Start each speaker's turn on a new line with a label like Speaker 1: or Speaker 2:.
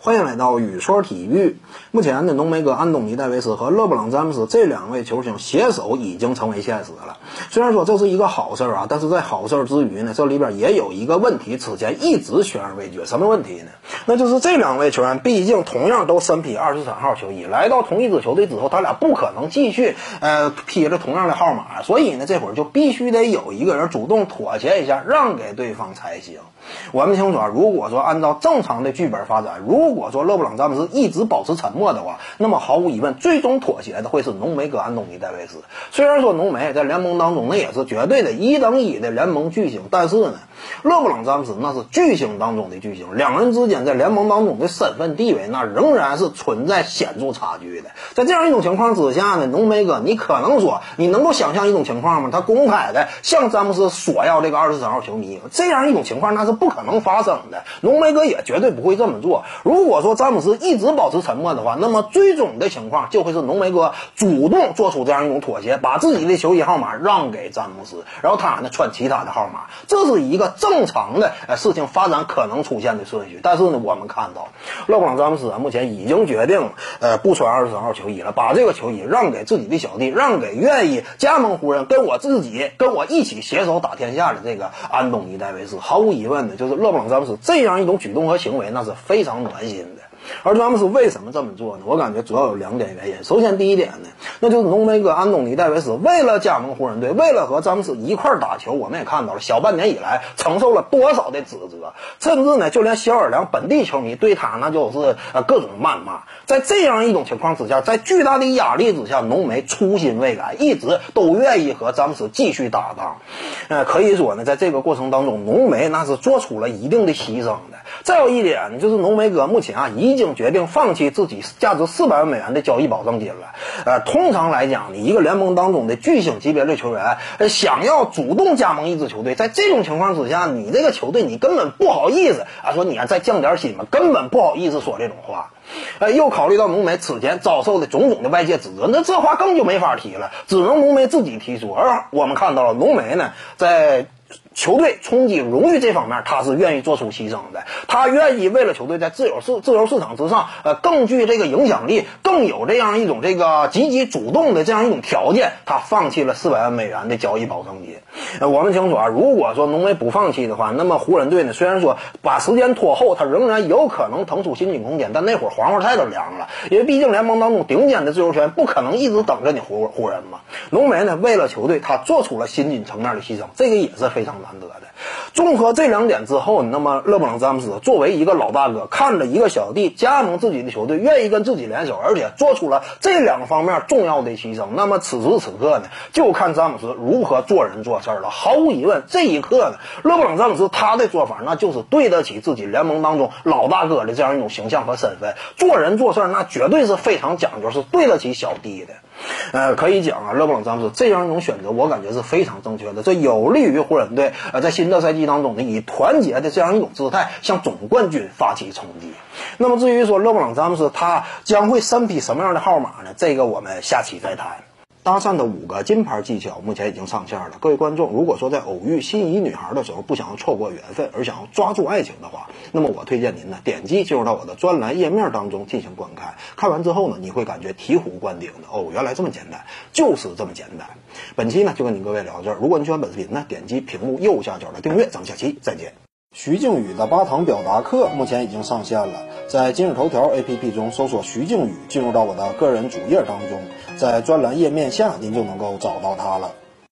Speaker 1: 欢迎来到雨说体育。目前呢，浓眉哥安东尼戴维斯和勒布朗詹姆斯这两位球星携手已经成为现实了。虽然说这是一个好事啊，但是在好事之余呢，这里边也有一个问题，此前一直悬而未决。什么问题呢？那就是这两位球员毕竟同样都身披二十三号球衣，来到同一支球队之后，他俩不可能继续呃披着同样的号码，所以呢，这会儿就必须得有一个人主动妥协一下，让给对方才行。我们清楚啊，如果说按照正常的剧本发展，如如果说勒布朗詹姆斯一直保持沉默的话，那么毫无疑问，最终妥协的会是浓眉哥安东尼戴维斯。虽然说浓眉在联盟当中那也是绝对的一等一的联盟巨星，但是呢，勒布朗詹姆斯那是巨星当中的巨星，两人之间在联盟当中的身份地位那仍然是存在显著差距的。在这样一种情况之下呢，浓眉哥，你可能说你能够想象一种情况吗？他公开的向詹姆斯索要这个二十三号球迷，这样一种情况那是不可能发生的。浓眉哥也绝对不会这么做。如如果说詹姆斯一直保持沉默的话，那么最终的情况就会是浓眉哥主动做出这样一种妥协，把自己的球衣号码让给詹姆斯，然后他呢穿其他的号码，这是一个正常的呃事情发展可能出现的顺序。但是呢，我们看到勒布朗詹姆斯目前已经决定呃不穿二十三号球衣了，把这个球衣让给自己的小弟，让给愿意加盟湖人跟我自己跟我一起携手打天下的这个安东尼戴维斯。毫无疑问的，就是勒布朗詹姆斯这样一种举动和行为，那是非常暖心的。而詹姆斯为什么这么做呢？我感觉主要有两点原因。首先，第一点呢，那就是浓眉哥安东尼戴维斯为了加盟湖人队，为了和詹姆斯一块打球，我们也看到了小半年以来承受了多少的指责，甚至呢，就连小尔良本地球迷对他那就是呃各种谩骂。在这样一种情况之下，在巨大的压力之下，浓眉初心未改，一直都愿意和詹姆斯继续搭档。呃，可以说呢，在这个过程当中，浓眉那是做出了一定的牺牲的。再有一点呢，就是浓眉哥目前啊已经决定放弃自己价值四百万美元的交易保证金了。呃，通常来讲，你一个联盟当中的巨星级别的球员，想要主动加盟一支球队，在这种情况之下，你这个球队你根本不好意思啊，说你啊再降点薪吧，根本不好意思说这种话。呃，又考虑到浓眉此前遭受的种种的外界指责，那这话更就没法提了，只能浓眉自己提出。而我们看到了浓眉呢，在。球队冲击荣誉这方面，他是愿意做出牺牲的。他愿意为了球队在自由市自由市场之上，呃，更具这个影响力，更有这样一种这个积极主动的这样一种条件，他放弃了四百万美元的交易保证金。呃，我们清楚啊，如果说浓眉不放弃的话，那么湖人队呢，虽然说把时间拖后，他仍然有可能腾出薪金空间，但那会儿黄花菜都凉了，因为毕竟联盟当中顶尖的自由球员不可能一直等着你湖湖人嘛。浓眉呢，为了球队，他做出了薪金层面的牺牲，这个也是非常难。得的。综合这两点之后，那么勒布朗詹姆斯作为一个老大哥，看着一个小弟加盟自己的球队，愿意跟自己联手，而且做出了这两方面重要的牺牲，那么此时此刻呢，就看詹姆斯如何做人做事了。毫无疑问，这一刻呢，勒布朗詹姆斯他的做法，那就是对得起自己联盟当中老大哥的这样一种形象和身份。做人做事那绝对是非常讲究，是对得起小弟的。呃，可以讲啊，勒布朗詹姆斯这样一种选择，我感觉是非常正确的，这有利于湖人队呃在新的赛季当中呢，以团结的这样一种姿态向总冠军发起冲击。那么至于说勒布朗詹姆斯他将会身披什么样的号码呢？这个我们下期再谈。搭讪的五个金牌技巧目前已经上线了。各位观众，如果说在偶遇心仪女孩的时候不想要错过缘分，而想要抓住爱情的话，那么我推荐您呢点击进入到我的专栏页面当中进行观看。看完之后呢，你会感觉醍醐灌顶的哦，原来这么简单，就是这么简单。本期呢就跟您各位聊到这儿。如果你喜欢本视频呢，点击屏幕右下角的订阅。咱们下期再见。徐静宇的八堂表达课目前已经上线了，在今日头条 APP 中搜索徐静宇，进入到我的个人主页当中。在专栏页面下，您就能够找到他了。